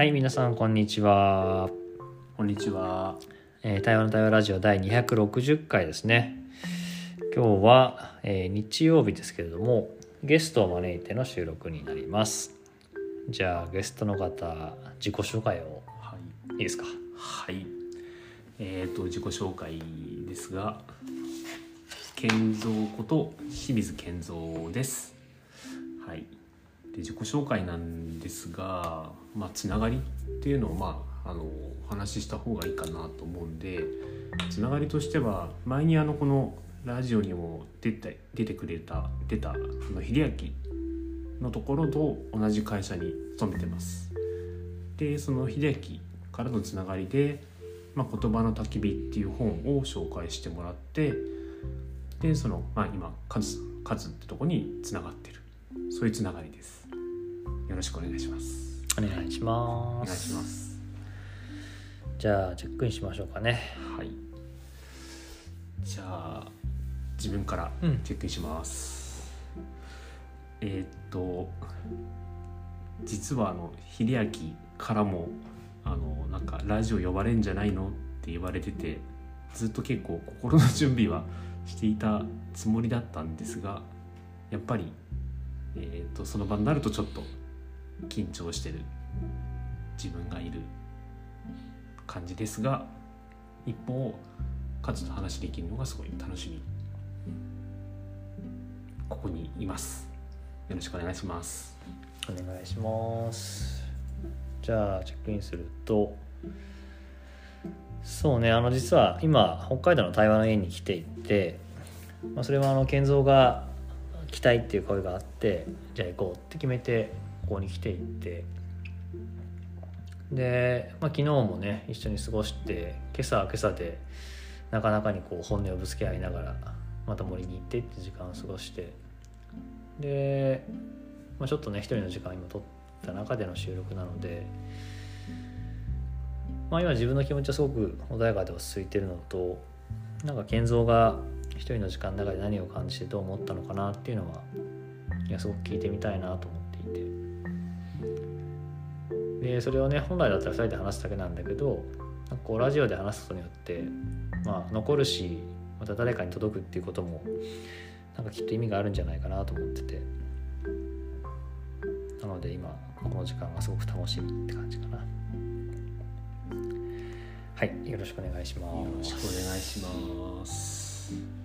はい、皆さんこんにちは。こんにちは。えー、台湾の台湾ラジオ第260回ですね。今日は、えー日曜日ですけれども、ゲストを招いての収録になります。じゃあゲストの方、自己紹介をはい。いいですか？はい。えっ、と自己紹介ですが、健三こと清水健三です。で自己紹介なんですが、まあつながりっていうのをまああのお話しした方がいいかなと思うんで、つながりとしては前にあのこのラジオにも出て出てくれた出たあの秀明のところと同じ会社に勤めてます。でその秀明からのつながりで「まあ、言葉の焚き火」っていう本を紹介してもらってでその、まあ、今カズカズってとこにつながってるそういうつながりですよろしくお願いします。お願いします。お願いします。じゃあチェックインしましょうかね。はい。じゃあ自分からうん。チェックインします、えーっと実はあの秀明からもあのなんかラジオ呼ばれんじゃないのって言われててずっと結構心の準備はしていたつもりだったんですがやっぱり、えーっとその場になるとちょっと緊張してる自分がいる感じですが一方カズと話できるのがすごい楽しみ。ここにいます。よろしくお願いします。お願いします。じゃあチェックインするとそうねあの実は今北海道の台湾の家に来ていて、まあ、それはあの健三が来たいっていう声があってじゃあ行こうって決めてここに来ていて。で、まあ、昨日もね一緒に過ごして今朝は今朝でなかなかにこう本音をぶつけ合いながらまた森に行ってって時間を過ごして。でまあ、ちょっとね一人の時間を今取った中での収録なので、まあ、今自分の気持ちはすごく穏やかで落ち着いてるのとなんか健三が一人の時間の中で何を感じてどう思ったのかなっていうのはいやすごく聞いてみたいなと思っていて。でそれをね本来だったら2人で話すだけなんだけどなんかこうラジオで話すことによって、まあ、残るしまた誰かに届くっていうこともなんかきっと意味があるんじゃないかなと思ってて。なので今この時間がすごく楽しみって感じかな。はいよろしくお願いします。よろしくお願いします。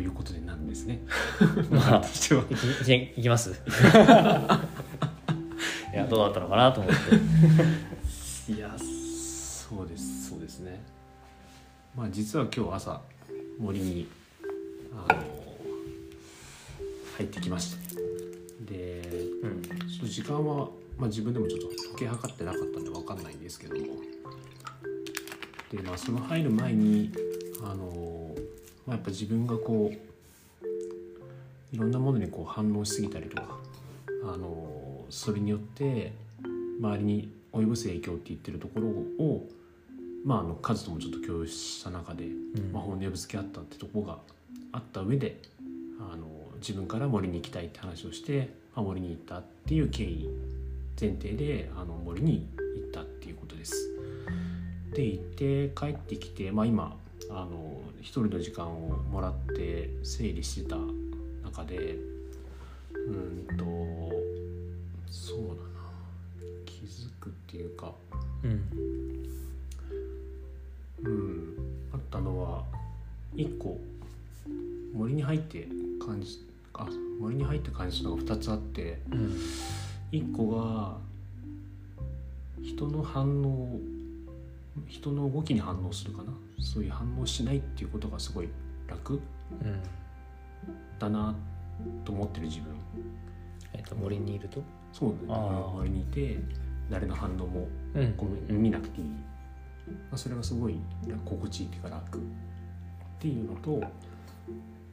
ということでなんですね。まあ。としては。いきますいやどうだったのかなと思って。いやそうですそうですね。まあ実は今日朝森にあの入ってきましたでうんちょっと時間は、まあ、自分でもちょっと時計測ってなかったんで分かんないんですけども。でまあその入る前にあの、まあ、やっぱ自分がこういろんなものにこう反応しすぎたりとかあのそれによって周りに及ぼす影響って言ってるところをまああの数ともちょっと共有した中で、うんまあ、本音をぶつけ合ったってところがあった上であの自分から森に行きたいって話をして、まあ、森に行ったっていう経緯前提であの森に行ったっていうことです。で行って帰ってきて、まあ、今あの一人の時間をもらって整理してた中でうんとそうだな。気づくっていうか。うん。うん。あったのは一個森に入って感じあ森に入って感じたのが2つあってうん。1個が人の反応人の動きに反応するかな？そういう反応しないっていうことがすごい楽うん。だなと思ってる自分。えっ、と森にいると？そうだね。森にいて誰の反応もうん。こう見なくていい、まあ、それがすごい心地いいっていうか楽。っていうのと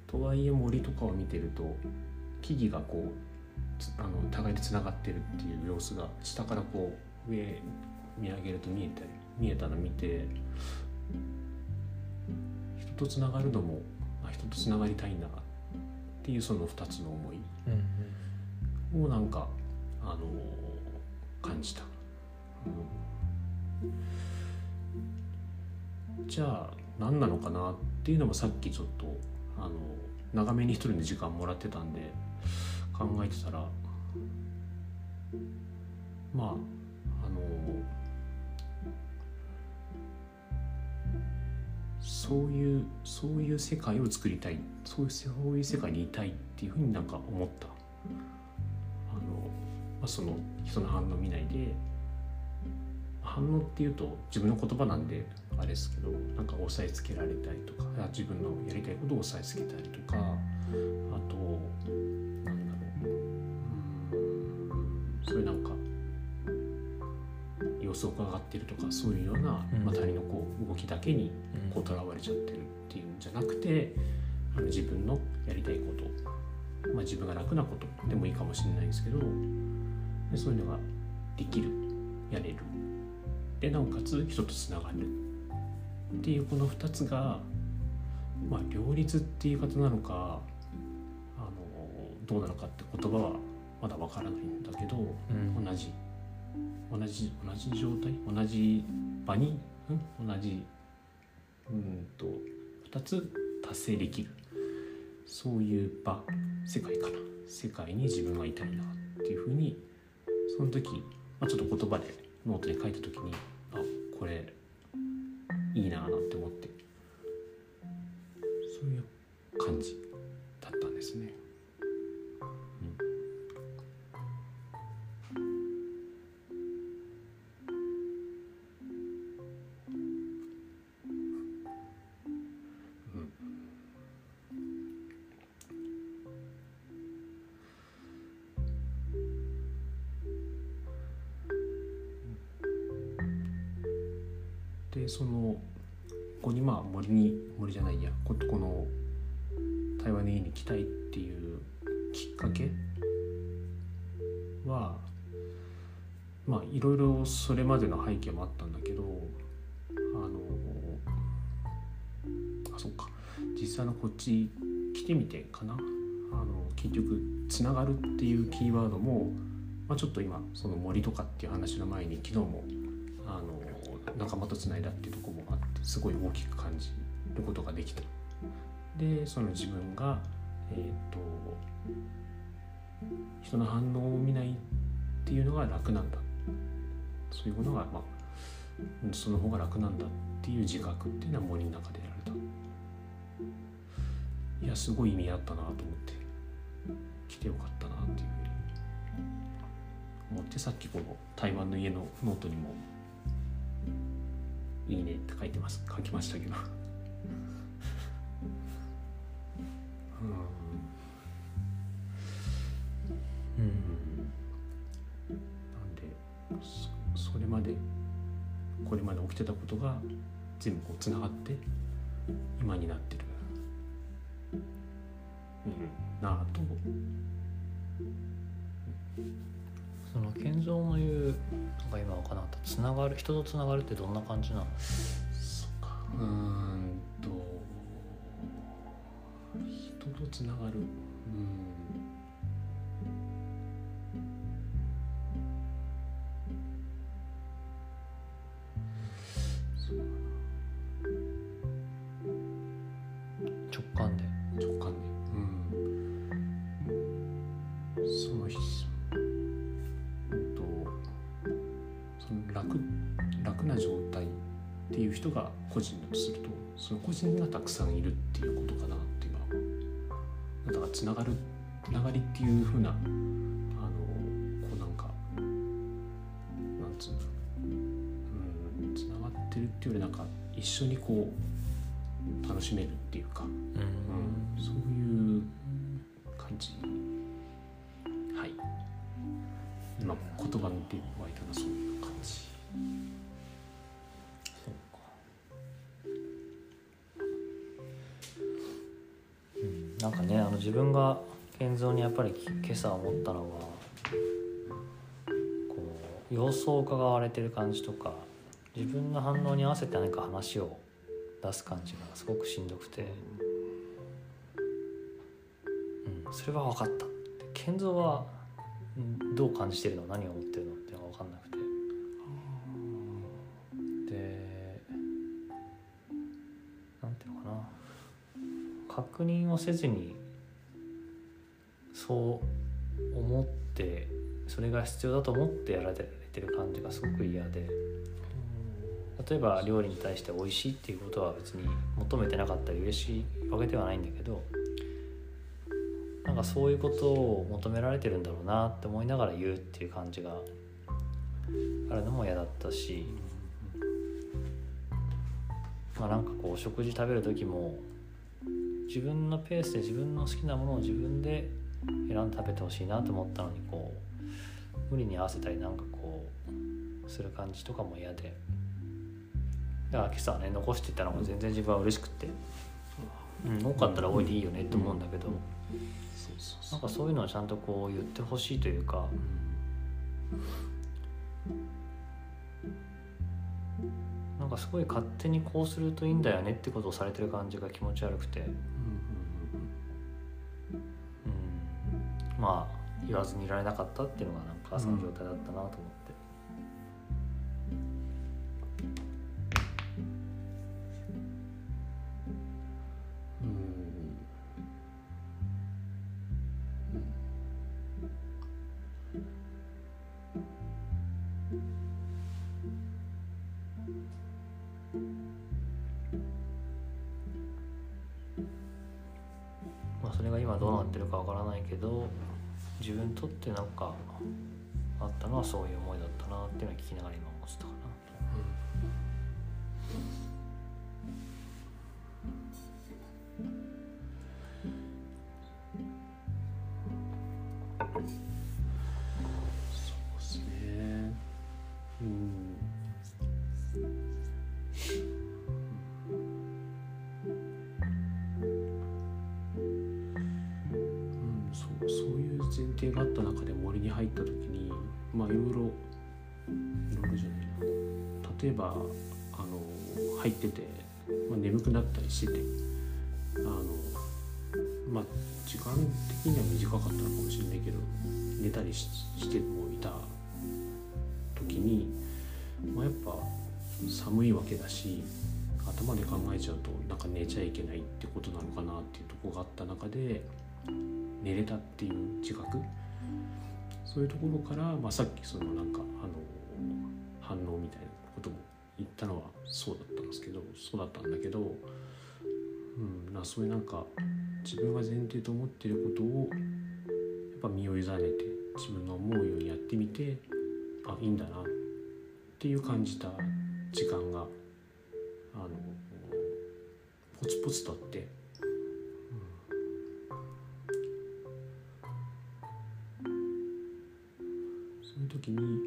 とはいえ森とかを見てると木々がこうつあの互いでつながってるっていう様子が下からこう上見上げると見えたり見えたの見て人とつながるのもあ人とつながりたいなっていうその2つの思いうんをなんかあの感じた、うん、じゃあ何なのかなっていうのもさっきちょっとあの長めに一人の時間もらってたんで考えてたらまああのそういうそういう世界を作りたい。そういうそうい世界にいたいっていうふうになんか思った。あの、まあ、その人の反応見ないで反応っていうと自分の言葉なんであれですけどなんか押さえつけられたりとか自分のやりたいことを押さえつけたりとかあと子を伺ってるとかそういうような、まあ、他人のこう動きだけにとらわれちゃってるっていうんじゃなくてあの自分のやりたいこと、まあ、自分が楽なことでもいいかもしれないですけどでそういうのができるやれる。でなおかつ人とつながるっていうこの2つが、まあ、両立っていう方なのかあのどうなのかって言葉はまだわからないんだけど、うん、同じ同じ同じ状態？同じ場に、うん、同じうんと2つ達成できる。そういう場世界かな。世界に自分がいたいなっていうふうにその時、まあ、ちょっと言葉でノートに書いた時にあこれいいなって思って。そういう感じだったんですね。でそのここにまあ森に森じゃないやここの台湾の家に来たいっていうきっかけはまあいろいろそれまでの背景もあったんだけどあのあそっか。実際のこっち来てみてかな。あの結局「つながる」っていうキーワードも、まあ、ちょっと今その森とかっていう話の前に昨日もあの仲間とつないだっていうとこもあってすごい大きく感じることができた。でその自分が、えーと、人の反応を見ないっていうのが楽なんだそういうものが、まあ、その方が楽なんだっていう自覚っていうのは森の中でやられた。いやすごい意味あったなと思って来てよかったなっていうふうに思ってさっきこの台湾の家のノートにもいいねって書いてます書きましたけど。うん、うん、なんでそそれまでこれまで起きてたことが全部こうつながって今になってる、うん、なあと、うんその健三の言うなんか今分からなかったつながる人とつながるってどんな感じなの？うんと人とつながる。うん。人がたくさんいるっていうことかなっていうのはだからつながるつながりっていうふうなあのこうなんかなんつうんだろう。うんつながってるっていうよりなんか一緒にこう楽しめるっていうか、うん、そういう感じ。はい。今言葉に出湧いたのはそういう感じ。なんかねあの自分が健三にやっぱり今朝思ったのはこう様子を伺われてる感じとか自分の反応に合わせて何か話を出す感じがすごくしんどくて、うん、それは分かった健三はんどう感じてるの？何を思ってるの？っていうのが分かんなくて確認をせずにそう思ってそれが必要だと思ってやられてる感じがすごく嫌で例えば料理に対して美味しいっていうことは別に求めてなかったり嬉しいわけではないんだけどなんかそういうことを求められてるんだろうなって思いながら言うっていう感じがあるのも嫌だったしまあなんかこう食事食べる時も自分のペースで自分の好きなものを自分で選んで食べてほしいなと思ったのにこう無理に合わせたりなんかこうする感じとかも嫌で。だから今朝はね残していったのが全然自分は嬉しくって、うん、多かったら多いでいいよねって思うんだけど、なんかそういうのはちゃんとこう言ってほしいというかなんかすごい勝手にこうするといいんだよねってことをされてる感じが気持ち悪くて、うんまあ言わずにいられなかったっていうのがなんか朝の状態だったなと思って。ってなんかあったのはそういう思いだったなっていうのは聞きながら今思ってたかな。いう前提があった中で森に入った時にまあいろいろいろいろじゃないな例えばあの入ってて、まあ、眠くなったりしててあのまあ時間的には短かったのかもしれないけど寝たりしてもいた時に、まあ、やっぱ寒いわけだし頭で考えちゃうとなんか寝ちゃいけないってことなのかなっていうとこがあった中で寝れたっていう自覚？そういうところから、まあ、さっきそのなんかあの反応みたいなことも言ったのはそうだったんですけどそうだったんだけど、うん、なそういうなんか自分が前提と思ってることをやっぱ身を委ねて自分の思うようにやってみてあいいんだなっていう感じた時間があのポツポツとあって、時に、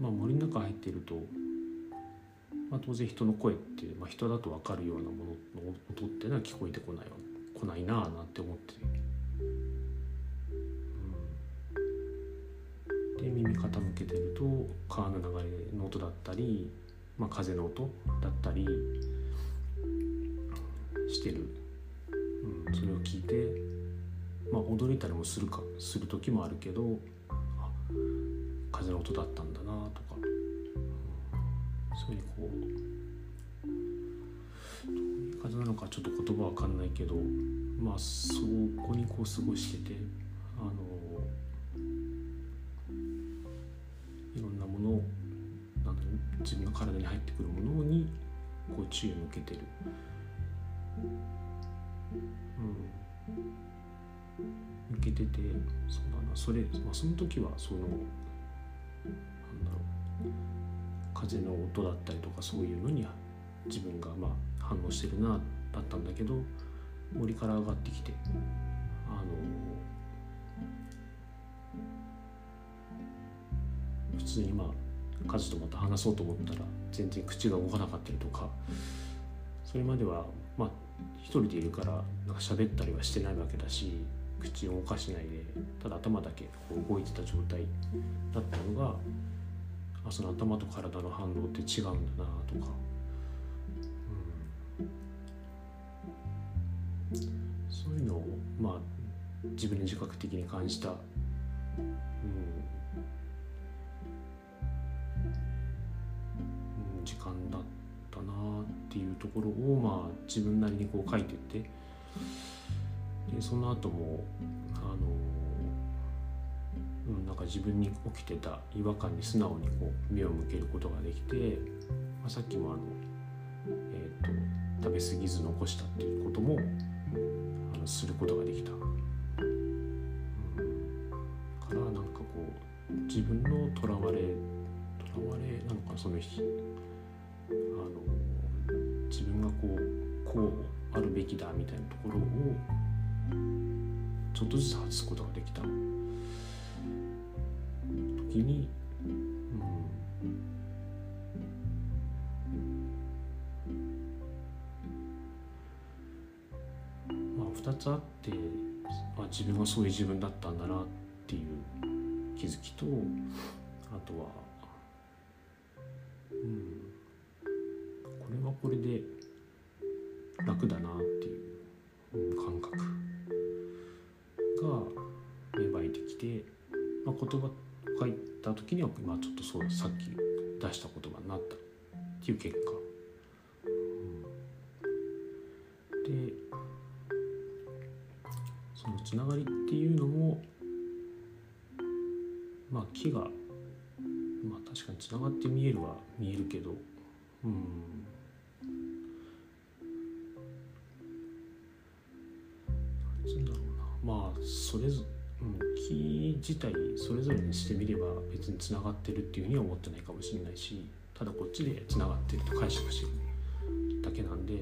まあ、森の中入っていると、まあ、当然人の声って、まあ、人だと分かるようなものの音っていうのは聞こえてこないわ来ないなあなんて思って、うん、で耳傾けてると川の流れの音だったり、まあ、風の音だったりしてる、うん、それを聞いて、まあ、驚いたりもするかする時もあるけど風の音だったんだなとか、うん、そういうこうどういう風なのかちょっと言葉わかんないけどまあそこにこう過ごしててあのいろんなものをなん自分の体に入ってくるものにこう注意を向けてる。うん、向けててそうだな。それ、まあ、その時はそのなんだろう。風の音だったりとかそういうのに自分がまあ反応してるなだったんだけど森から上がってきてあの普通にまあカズとまた話そうと思ったら全然口が動かなかったりとかそれまではまあ一人でいるからなんか喋ったりはしてないわけだし口を動かしないでただ頭だけこう動いてた状態だったのがあその頭と体の反応って違うんだなとか、うん、そういうのをまあ自分で自覚的に感じた。うん。うん時間だったなっていうところをまあ自分なりにこう書いてってでその後もあのうん、なんか自分に起きてた違和感に素直にこう目を向けることができて、まあ、さっきもあの、えーと、食べ過ぎず残したっていうこともあのすることができた、うん、からなんかこう自分のとらわれとらわれなのかその日。あの自分がこうこうあるべきだみたいなところをちょっとずつ外すことができた。時に、うん、まあ2つあって、まあ、自分がそういう自分だったんだなっていう気づきとあとは、うん、これはこれで楽だなっていう感覚。て、まあ、言葉書いた時にはまあちょっとそうさっき出した言葉になったっていう結果、でそのつながりっていうのもまあ木がまあ確かにつながって見えるは見えるけど。うん。なんだろうな。まあそれぞれ自体それぞれにしてみれば別につながってるっていうふうには思ってないかもしれないしただこっちでつながってると解釈してるだけなんで、う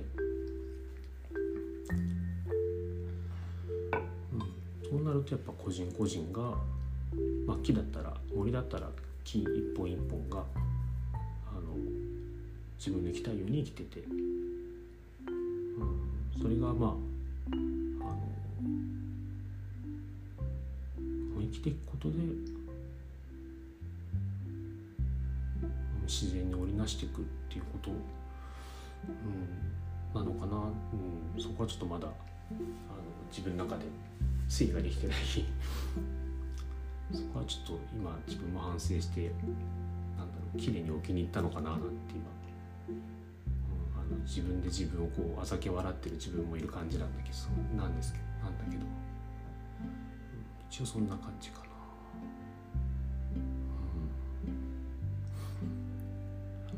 ん、そうなるとやっぱ個人個人が、まあ、木だったら森だったら木一本一本があの自分の生きたいように生きてて、うん、それがまあきていくことで自然に織りなしていくっていうこと、うん、なのかな、うん、そこはちょっとまだあの自分の中で整理ができてない そこはちょっと今自分も反省してなんだろう綺麗に置きに行ったのかななんて今、うん、あの自分で自分をこうあざけ笑ってる自分もいる感じなんだけどなんですけどなんだけど。一応そんな感じかな、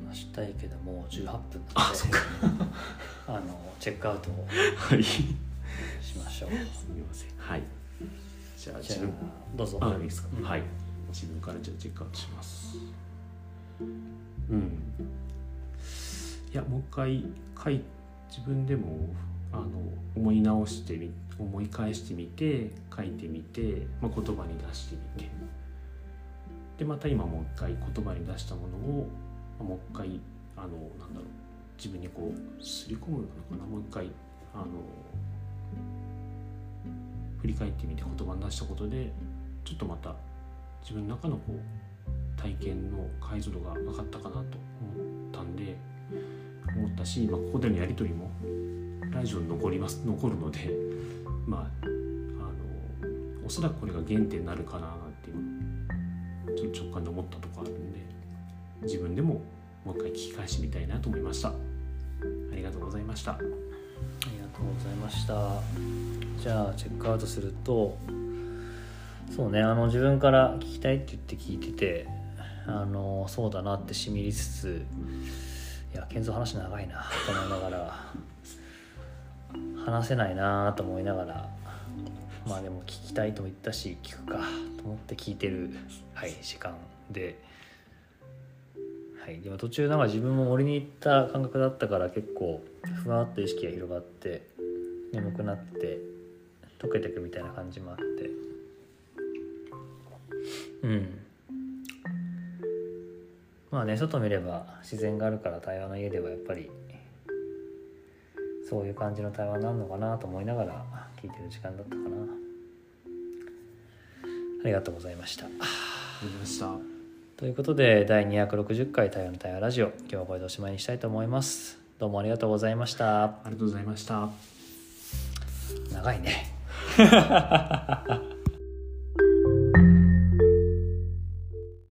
うん、話したいけどもう18分なので あのチェックアウトをしましょう、はい、すみません。はい。じゃあ自分。どうぞ。あいいですか、うん、はい。自分からじゃあチェックアウトします。うん。いやもう一回書い自分でもあの思い直してみ思い返してみて書いてみて、まあ、言葉に出してみて。でまた今もう一回言葉に出したものを、まあ、もう一回あのなんだろう自分にこうすり込むのかな。もう一回あの振り返ってみて言葉に出したことでちょっとまた自分の中のこう体験の解像度が上がったかなと思ったんで思ったし、まあ、ここでのやり取りもラジオに残ります残るのでまああのおそらくこれが原点になるかななんて今ちょっと直感で思ったとこあるんで自分でももう一回聞き返してみたいなと思いました。ありがとうございました。ありがとうございました。じゃあチェックアウトするとそうねあの自分から聞きたいって言って聞いててあのそうだなってしみりつついや健三話長いなと思いながら話せないなと思いながらまあでも聞きたいとも言ったし聞くかと思って聞いてる、はい、時間で、はい、でも途中なんか自分も森に行った感覚だったから結構ふわっと意識が広がって眠くなって溶けてくみたいな感じもあって。うん。まあね外見れば自然があるから対話の家ではやっぱりそういう感じの対話になるのかなと思いながら聞いてる時間だったかな。ありがとうございました。ありがとうございました。ということで第260回対話の対話ラジオ。今日はこれでおしまいにしたいと思います。どうもありがとうございました。ありがとうございました。長いね